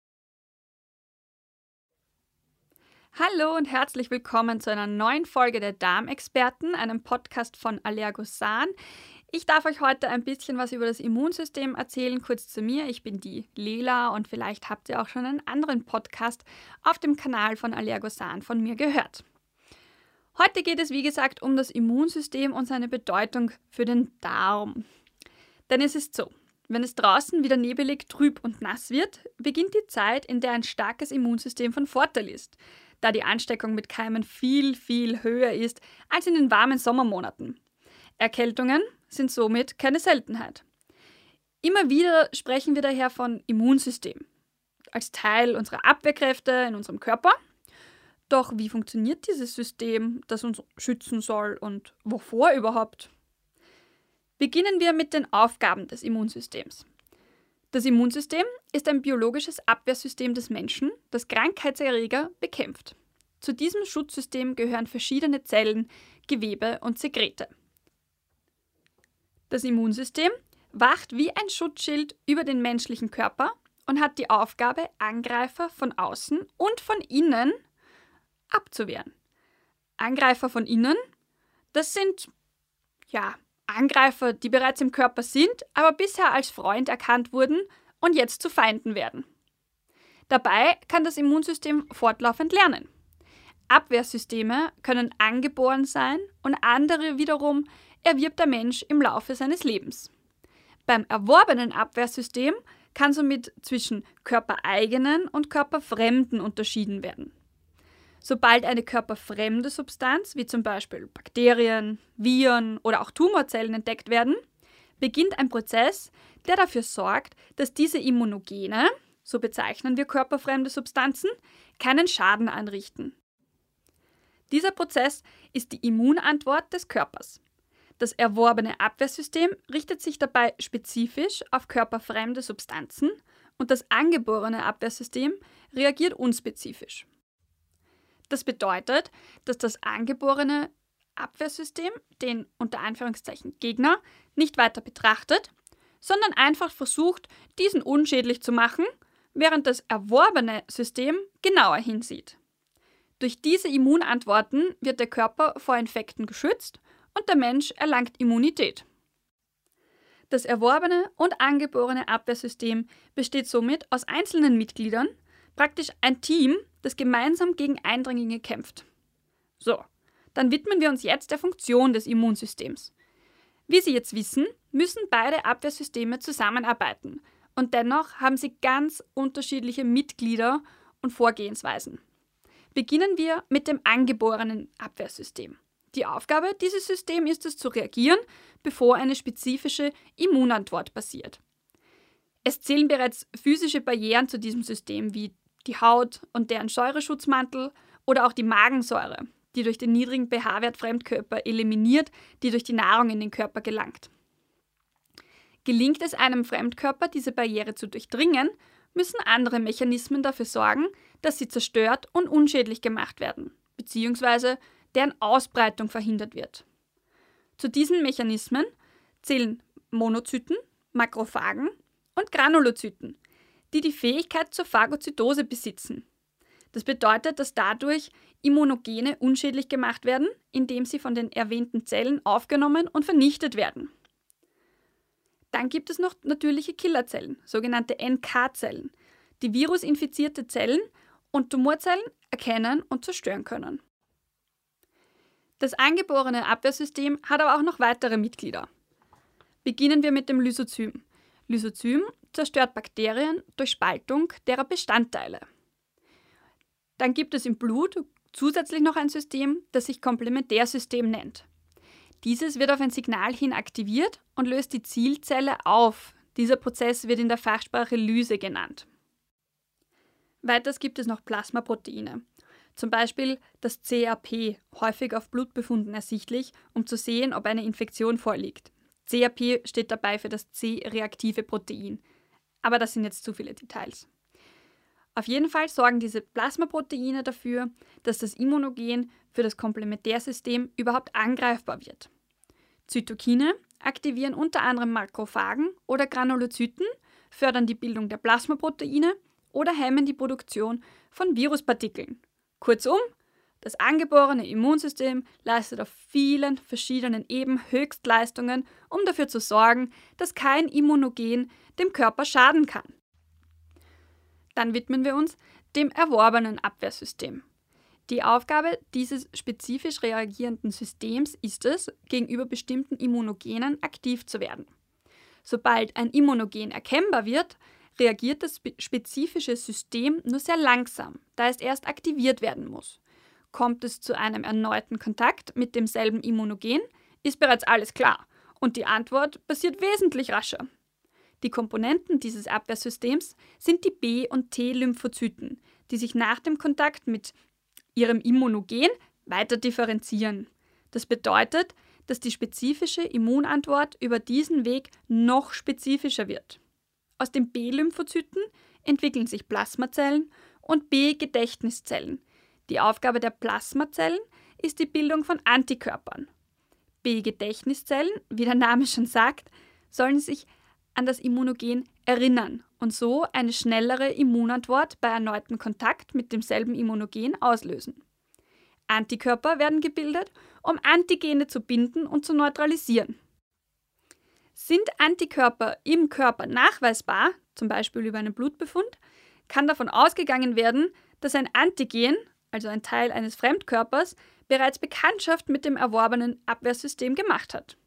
Hallo und herzlich willkommen zu einer neuen Folge der Darmexperten, einem Podcast von Allergosan. Ich darf euch heute ein bisschen was über das Immunsystem erzählen. Kurz zu mir, ich bin die Lela und vielleicht habt ihr auch schon einen anderen Podcast auf dem Kanal von Allergosan von mir gehört. Heute geht es, wie gesagt, um das Immunsystem und seine Bedeutung für den Darm. Denn es ist so, wenn es draußen wieder nebelig, trüb und nass wird, beginnt die Zeit, in der ein starkes Immunsystem von Vorteil ist, da die Ansteckung mit Keimen viel, viel höher ist als in den warmen Sommermonaten. Erkältungen sind somit keine Seltenheit. Immer wieder sprechen wir daher von Immunsystem als Teil unserer Abwehrkräfte in unserem Körper. Doch wie funktioniert dieses System, das uns schützen soll und wovor überhaupt? Beginnen wir mit den Aufgaben des Immunsystems. Das Immunsystem ist ein biologisches Abwehrsystem des Menschen, das Krankheitserreger bekämpft. Zu diesem Schutzsystem gehören verschiedene Zellen, Gewebe und Sekrete. Das Immunsystem wacht wie ein Schutzschild über den menschlichen Körper und hat die Aufgabe, Angreifer von außen und von innen abzuwehren. Angreifer von innen, das sind ja Angreifer, die bereits im Körper sind, aber bisher als Freund erkannt wurden und jetzt zu Feinden werden. Dabei kann das Immunsystem fortlaufend lernen. Abwehrsysteme können angeboren sein und andere wiederum erwirbt der Mensch im Laufe seines Lebens. Beim erworbenen Abwehrsystem kann somit zwischen körpereigenen und körperfremden unterschieden werden. Sobald eine körperfremde Substanz, wie zum Beispiel Bakterien, Viren oder auch Tumorzellen entdeckt werden, beginnt ein Prozess, der dafür sorgt, dass diese Immunogene, so bezeichnen wir körperfremde Substanzen, keinen Schaden anrichten. Dieser Prozess ist die Immunantwort des Körpers. Das erworbene Abwehrsystem richtet sich dabei spezifisch auf körperfremde Substanzen und das angeborene Abwehrsystem reagiert unspezifisch. Das bedeutet, dass das angeborene Abwehrsystem den unter Anführungszeichen Gegner nicht weiter betrachtet, sondern einfach versucht, diesen unschädlich zu machen, während das erworbene System genauer hinsieht. Durch diese Immunantworten wird der Körper vor Infekten geschützt und der Mensch erlangt Immunität. Das erworbene und angeborene Abwehrsystem besteht somit aus einzelnen Mitgliedern, praktisch ein Team, das gemeinsam gegen Eindringlinge kämpft. So, dann widmen wir uns jetzt der Funktion des Immunsystems. Wie Sie jetzt wissen, müssen beide Abwehrsysteme zusammenarbeiten und dennoch haben sie ganz unterschiedliche Mitglieder und Vorgehensweisen. Beginnen wir mit dem angeborenen Abwehrsystem. Die Aufgabe dieses Systems ist es zu reagieren, bevor eine spezifische Immunantwort passiert. Es zählen bereits physische Barrieren zu diesem System wie die Haut und deren Säureschutzmantel oder auch die Magensäure, die durch den niedrigen pH-Wert Fremdkörper eliminiert, die durch die Nahrung in den Körper gelangt. Gelingt es einem Fremdkörper, diese Barriere zu durchdringen, müssen andere Mechanismen dafür sorgen, dass sie zerstört und unschädlich gemacht werden, beziehungsweise deren Ausbreitung verhindert wird. Zu diesen Mechanismen zählen Monozyten, Makrophagen und Granulozyten, die die Fähigkeit zur Phagozytose besitzen. Das bedeutet, dass dadurch Immunogene unschädlich gemacht werden, indem sie von den erwähnten Zellen aufgenommen und vernichtet werden. Dann gibt es noch natürliche Killerzellen, sogenannte NK-Zellen, die virusinfizierte Zellen und Tumorzellen erkennen und zerstören können. Das angeborene Abwehrsystem hat aber auch noch weitere Mitglieder. Beginnen wir mit dem Lysozym. Lysozym zerstört Bakterien durch Spaltung derer Bestandteile. Dann gibt es im Blut zusätzlich noch ein System, das sich Komplementärsystem nennt. Dieses wird auf ein Signal hin aktiviert und löst die Zielzelle auf. Dieser Prozess wird in der Fachsprache Lyse genannt. Weiters gibt es noch Plasmaproteine. Zum Beispiel das CRP, häufig auf Blutbefunden ersichtlich, um zu sehen, ob eine Infektion vorliegt. CRP steht dabei für das C-reaktive Protein. Aber das sind jetzt zu viele Details. Auf jeden Fall sorgen diese Plasmaproteine dafür, dass das Immunogen für das Komplementärsystem überhaupt angreifbar wird. Zytokine aktivieren unter anderem Makrophagen oder Granulozyten, fördern die Bildung der Plasmaproteine oder hemmen die Produktion von Viruspartikeln. Kurzum, das angeborene Immunsystem leistet auf vielen verschiedenen Ebenen Höchstleistungen, um dafür zu sorgen, dass kein Immunogen dem Körper schaden kann. Dann widmen wir uns dem erworbenen Abwehrsystem. Die Aufgabe dieses spezifisch reagierenden Systems ist es, gegenüber bestimmten Immunogenen aktiv zu werden. Sobald ein Immunogen erkennbar wird, reagiert das spezifische System nur sehr langsam, da es erst aktiviert werden muss. Kommt es zu einem erneuten Kontakt mit demselben Immunogen, ist bereits alles klar und die Antwort passiert wesentlich rascher. Die Komponenten dieses Abwehrsystems sind die B- und T-Lymphozyten, die sich nach dem Kontakt mit ihrem Immunogen weiter differenzieren. Das bedeutet, dass die spezifische Immunantwort über diesen Weg noch spezifischer wird. Aus den B-Lymphozyten entwickeln sich Plasmazellen und B-Gedächtniszellen. Die Aufgabe der Plasmazellen ist die Bildung von Antikörpern. B-Gedächtniszellen, wie der Name schon sagt, sollen sich an das Immunogen erinnern und so eine schnellere Immunantwort bei erneuten Kontakt mit demselben Immunogen auslösen. Antikörper werden gebildet, um Antigene zu binden und zu neutralisieren. Sind Antikörper im Körper nachweisbar, zum Beispiel über einen Blutbefund, kann davon ausgegangen werden, dass ein Antigen, also ein Teil eines Fremdkörpers, bereits Bekanntschaft mit dem erworbenen Abwehrsystem gemacht hat.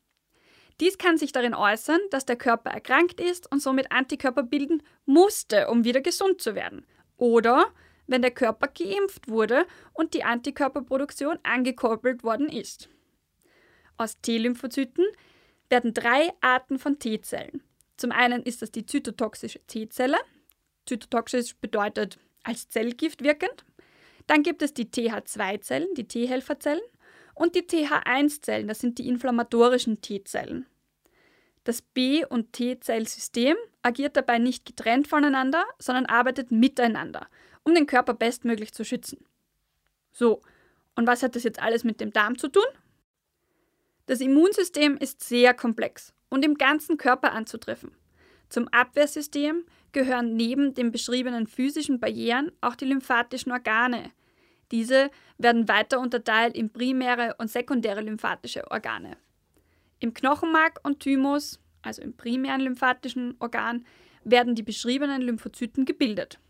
Dies kann sich darin äußern, dass der Körper erkrankt ist und somit Antikörper bilden musste, um wieder gesund zu werden. Oder wenn der Körper geimpft wurde und die Antikörperproduktion angekurbelt worden ist. Aus T-Lymphozyten werden drei Arten von T-Zellen. Zum einen ist das die zytotoxische T-Zelle. Zytotoxisch bedeutet als Zellgift wirkend. Dann gibt es die TH2-Zellen, die T-Helferzellen, und die TH1-Zellen, das sind die inflammatorischen T-Zellen. Das B- und T-Zellsystem agiert dabei nicht getrennt voneinander, sondern arbeitet miteinander, um den Körper bestmöglich zu schützen. So, und was hat das jetzt alles mit dem Darm zu tun? Das Immunsystem ist sehr komplex und im ganzen Körper anzutreffen. Zum Abwehrsystem gehören neben den beschriebenen physischen Barrieren auch die lymphatischen Organe. Diese werden weiter unterteilt in primäre und sekundäre lymphatische Organe. Im Knochenmark und Thymus, also im primären lymphatischen Organ, werden die beschriebenen Lymphozyten gebildet.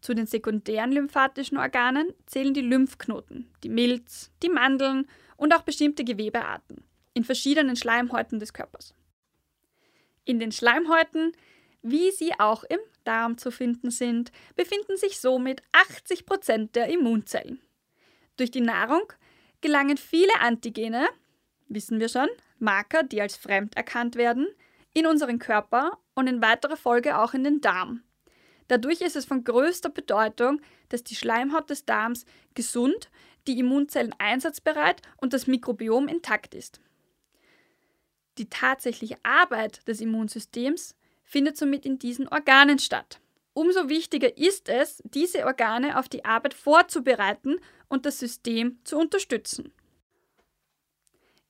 Zu den sekundären lymphatischen Organen zählen die Lymphknoten, die Milz, die Mandeln und auch bestimmte Gewebearten in verschiedenen Schleimhäuten des Körpers. In den Schleimhäuten, wie sie auch im Darm zu finden sind, befinden sich somit 80 Prozent der Immunzellen. Durch die Nahrung gelangen viele Antigene, wissen wir schon, Marker, die als fremd erkannt werden, in unseren Körper und in weiterer Folge auch in den Darm. Dadurch ist es von größter Bedeutung, dass die Schleimhaut des Darms gesund, die Immunzellen einsatzbereit und das Mikrobiom intakt ist. Die tatsächliche Arbeit des Immunsystems findet somit in diesen Organen statt. Umso wichtiger ist es, diese Organe auf die Arbeit vorzubereiten und das System zu unterstützen.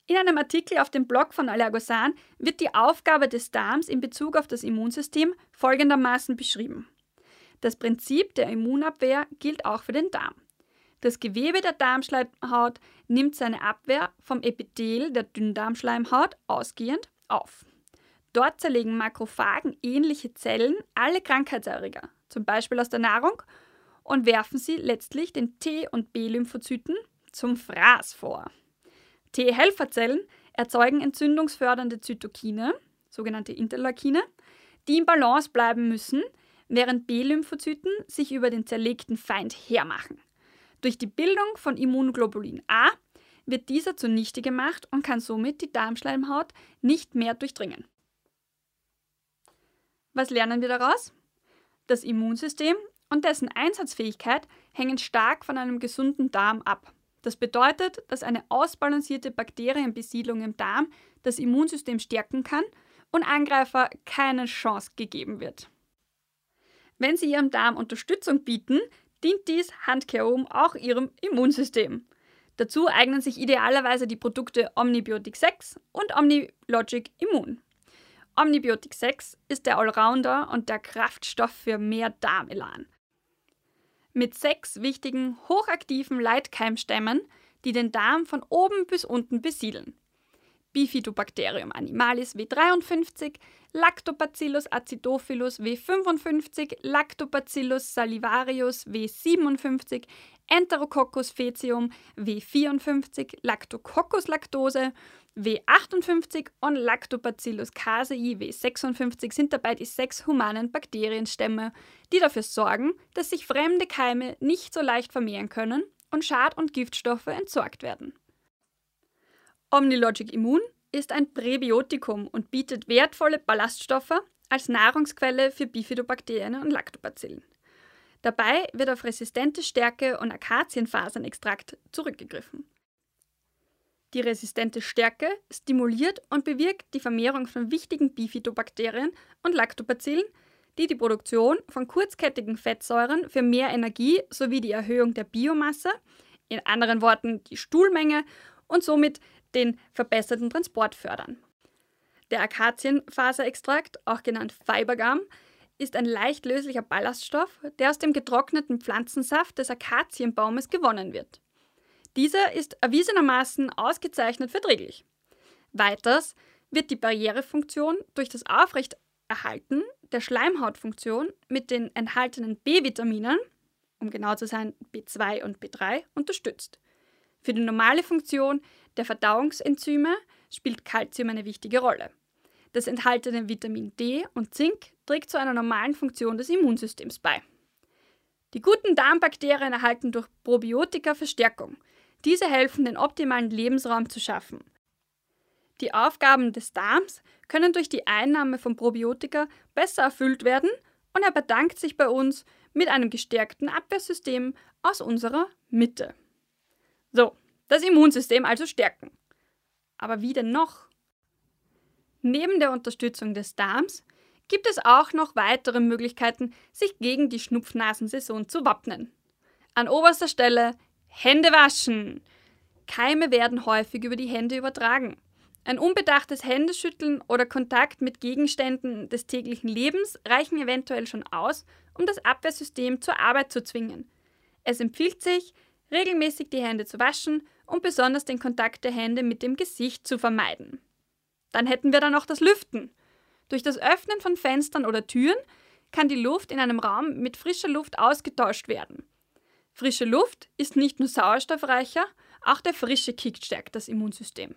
In einem Artikel auf dem Blog von Allergosan wird die Aufgabe des Darms in Bezug auf das Immunsystem folgendermaßen beschrieben. Das Prinzip der Immunabwehr gilt auch für den Darm. Das Gewebe der Darmschleimhaut nimmt seine Abwehr vom Epithel der Dünndarmschleimhaut ausgehend auf. Dort zerlegen Makrophagen ähnliche Zellen alle Krankheitserreger, zum Beispiel aus der Nahrung, und werfen sie letztlich den T- und B-Lymphozyten zum Fraß vor. T-Helferzellen erzeugen entzündungsfördernde Zytokine, sogenannte Interleukine, die im Balance bleiben müssen, während B-Lymphozyten sich über den zerlegten Feind hermachen. Durch die Bildung von Immunglobulin A wird dieser zunichte gemacht und kann somit die Darmschleimhaut nicht mehr durchdringen. Was lernen wir daraus? Das Immunsystem und dessen Einsatzfähigkeit hängen stark von einem gesunden Darm ab. Das bedeutet, dass eine ausbalancierte Bakterienbesiedlung im Darm das Immunsystem stärken kann und Angreifer keine Chance gegeben wird. Wenn Sie Ihrem Darm Unterstützung bieten, dient dies handkehrum auch ihrem Immunsystem. Dazu eignen sich idealerweise die Produkte Omnibiotic 6 und Omnilogic Immun. Omnibiotic 6 ist der Allrounder und der Kraftstoff für mehr Darmelan. Mit sechs wichtigen, hochaktiven Leitkeimstämmen, die den Darm von oben bis unten besiedeln. Bifidobacterium animalis W53, Lactobacillus acidophilus W55, Lactobacillus salivarius W57, Enterococcus faecium W54, Lactococcus lactose W58 und Lactobacillus casei W56 sind dabei die sechs humanen Bakterienstämme, die dafür sorgen, dass sich fremde Keime nicht so leicht vermehren können und Schad- und Giftstoffe entsorgt werden. Omnilogic Immun ist ein Präbiotikum und bietet wertvolle Ballaststoffe als Nahrungsquelle für Bifidobakterien und Lactobacillen. Dabei wird auf resistente Stärke und Akazienfasernextrakt zurückgegriffen. Die resistente Stärke stimuliert und bewirkt die Vermehrung von wichtigen Bifidobakterien und Lactobacillen, die die Produktion von kurzkettigen Fettsäuren für mehr Energie sowie die Erhöhung der Biomasse, in anderen Worten die Stuhlmenge und somit den verbesserten Transport fördern. Der Akazienfaserextrakt, auch genannt Fibergum, ist ein leicht löslicher Ballaststoff, der aus dem getrockneten Pflanzensaft des Akazienbaumes gewonnen wird. Dieser ist erwiesenermaßen ausgezeichnet verträglich. Weiters wird die Barrierefunktion durch das Aufrechterhalten der Schleimhautfunktion mit den enthaltenen B-Vitaminen, um genau zu sein B2 und B3, unterstützt. Für die normale Funktion der Verdauungsenzyme spielt Kalzium eine wichtige Rolle. Das enthaltene Vitamin D und Zink trägt zu einer normalen Funktion des Immunsystems bei. Die guten Darmbakterien erhalten durch Probiotika Verstärkung. Diese helfen, den optimalen Lebensraum zu schaffen. Die Aufgaben des Darms können durch die Einnahme von Probiotika besser erfüllt werden und er bedankt sich bei uns mit einem gestärkten Abwehrsystem aus unserer Mitte. So, das Immunsystem also stärken. Aber wie denn noch? Neben der Unterstützung des Darms gibt es auch noch weitere Möglichkeiten, sich gegen die Schnupfnasensaison zu wappnen. An oberster Stelle Hände waschen. Keime werden häufig über die Hände übertragen. Ein unbedachtes Händeschütteln oder Kontakt mit Gegenständen des täglichen Lebens reichen eventuell schon aus, um das Abwehrsystem zur Arbeit zu zwingen. Es empfiehlt sich, regelmäßig die Hände zu waschen und besonders den Kontakt der Hände mit dem Gesicht zu vermeiden. Dann hätten wir dann noch das Lüften. Durch das Öffnen von Fenstern oder Türen kann die Luft in einem Raum mit frischer Luft ausgetauscht werden. Frische Luft ist nicht nur sauerstoffreicher, auch der frische Kick stärkt das Immunsystem.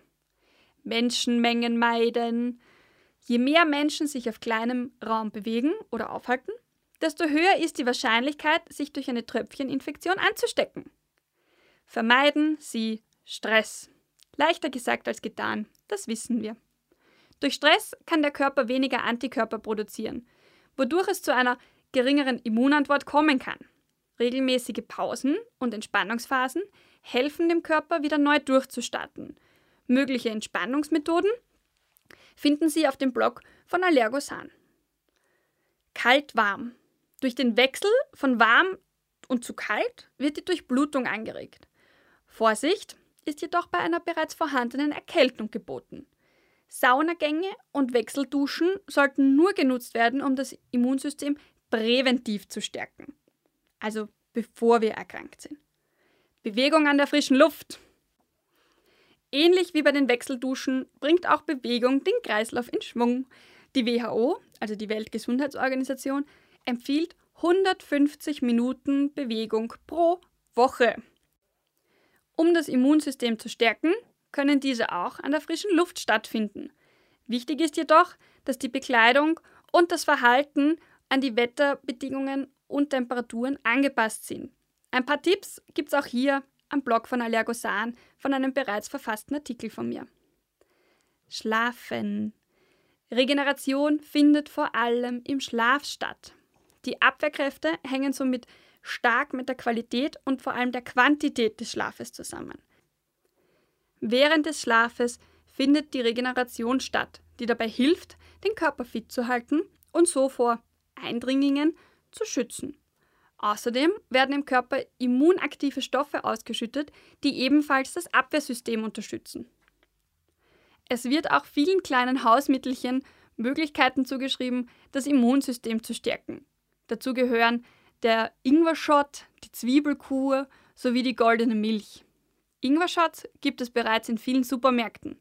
Menschenmengen meiden. Je mehr Menschen sich auf kleinem Raum bewegen oder aufhalten, desto höher ist die Wahrscheinlichkeit, sich durch eine Tröpfcheninfektion anzustecken. Vermeiden Sie Stress. Leichter gesagt als getan, das wissen wir. Durch Stress kann der Körper weniger Antikörper produzieren, wodurch es zu einer geringeren Immunantwort kommen kann. Regelmäßige Pausen und Entspannungsphasen helfen dem Körper wieder neu durchzustarten. Mögliche Entspannungsmethoden finden Sie auf dem Blog von Allergosan. Kalt-warm. Durch den Wechsel von warm und zu kalt wird die Durchblutung angeregt. Vorsicht ist jedoch bei einer bereits vorhandenen Erkältung geboten. Saunagänge und Wechselduschen sollten nur genutzt werden, um das Immunsystem präventiv zu stärken. Also bevor wir erkrankt sind. Bewegung an der frischen Luft. Ähnlich wie bei den Wechselduschen bringt auch Bewegung den Kreislauf in Schwung. Die WHO, also die Weltgesundheitsorganisation, empfiehlt 150 Minuten Bewegung pro Woche. Um das Immunsystem zu stärken, können diese auch an der frischen Luft stattfinden. Wichtig ist jedoch, dass die Bekleidung und das Verhalten an die Wetterbedingungen und Temperaturen angepasst sind. Ein paar Tipps gibt es auch hier am Blog von Allergosan von einem bereits verfassten Artikel von mir. Schlafen. Regeneration findet vor allem im Schlaf statt. Die Abwehrkräfte hängen somit stark mit der Qualität und vor allem der Quantität des Schlafes zusammen. Während des Schlafes findet die Regeneration statt, die dabei hilft, den Körper fit zu halten und so vor Eindringlingen zu schützen. Außerdem werden im Körper immunaktive Stoffe ausgeschüttet, die ebenfalls das Abwehrsystem unterstützen. Es wird auch vielen kleinen Hausmittelchen Möglichkeiten zugeschrieben, das Immunsystem zu stärken. Dazu gehören der Ingwer-Shot, die Zwiebelkur sowie die goldene Milch. Ingwer-Shots gibt es bereits in vielen Supermärkten.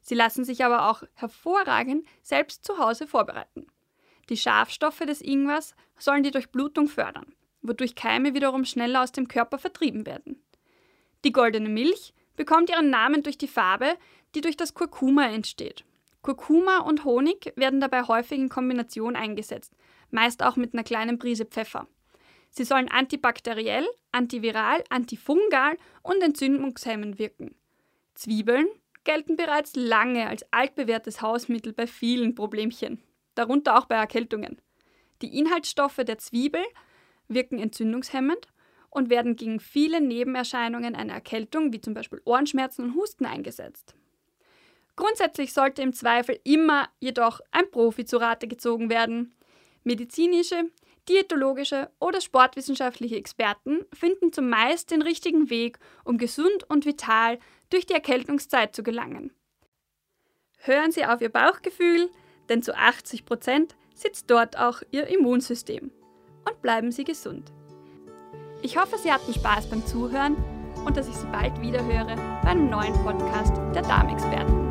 Sie lassen sich aber auch hervorragend selbst zu Hause vorbereiten. Die Schafstoffe des Ingwers sollen die Durchblutung fördern, wodurch Keime wiederum schneller aus dem Körper vertrieben werden. Die goldene Milch bekommt ihren Namen durch die Farbe, die durch das Kurkuma entsteht. Kurkuma und Honig werden dabei häufig in Kombination eingesetzt, meist auch mit einer kleinen Prise Pfeffer. Sie sollen antibakteriell, antiviral, antifungal und entzündungshemmend wirken. Zwiebeln gelten bereits lange als altbewährtes Hausmittel bei vielen Problemchen, darunter auch bei Erkältungen. Die Inhaltsstoffe der Zwiebel wirken entzündungshemmend und werden gegen viele Nebenerscheinungen einer Erkältung, wie zum Beispiel Ohrenschmerzen und Husten, eingesetzt. Grundsätzlich sollte im Zweifel immer jedoch ein Profi zu Rate gezogen werden. Medizinische, Diätologische oder sportwissenschaftliche Experten finden zumeist den richtigen Weg, um gesund und vital durch die Erkältungszeit zu gelangen. Hören Sie auf Ihr Bauchgefühl, denn zu 80 Prozent sitzt dort auch Ihr Immunsystem. Und bleiben Sie gesund. Ich hoffe, Sie hatten Spaß beim Zuhören und dass ich Sie bald wieder höre bei einem neuen Podcast der Darmexperten.